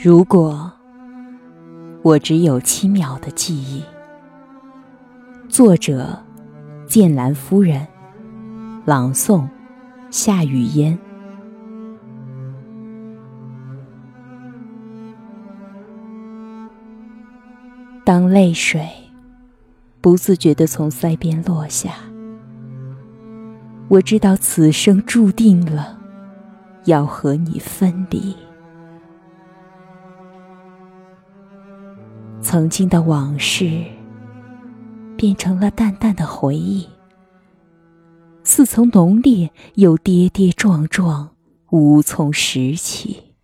如果我只有七秒的记忆，作者：剑兰夫人，朗诵：夏雨嫣。当泪水不自觉地从腮边落下，我知道此生注定了要和你分离。曾经的往事，变成了淡淡的回忆，似曾浓烈，又跌跌撞撞，无从拾起。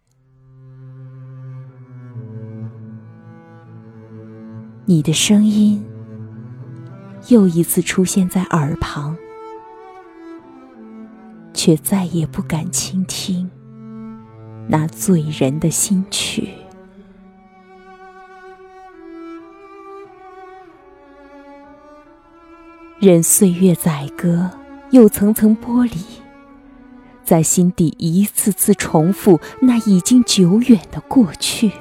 你的声音，又一次出现在耳旁，却再也不敢倾听那醉人的心曲。任岁月宰割，又层层剥离，在心底一次次重复那已经久远的过去。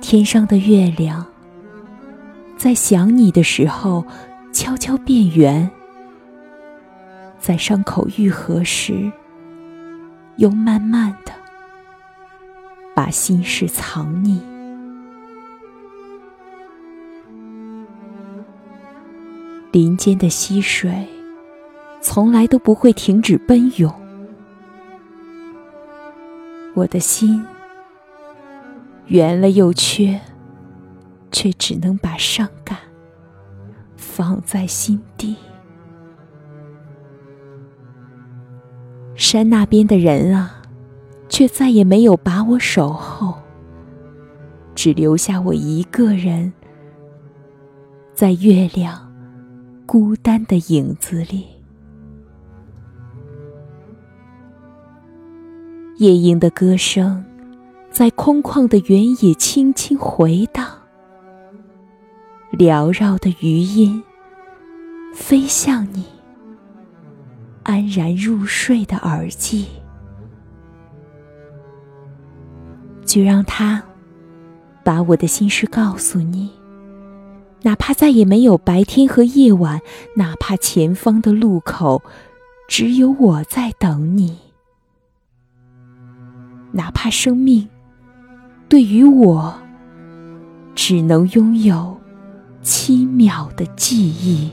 天上的月亮，在想你的时候悄悄变圆，在伤口愈合时，又慢慢的把心事藏匿。林间的溪水，从来都不会停止奔涌。我的心圆了又缺，却只能把伤感放在心底。山那边的人啊，却再也没有把我守候，只留下我一个人在月亮。孤单的影子里，夜莺的歌声在空旷的原野轻轻回荡，缭绕的余音飞向你安然入睡的耳际，就让它把我的心事告诉你。哪怕再也没有白天和夜晚，哪怕前方的路口只有我在等你，哪怕生命对于我只能拥有七秒的记忆。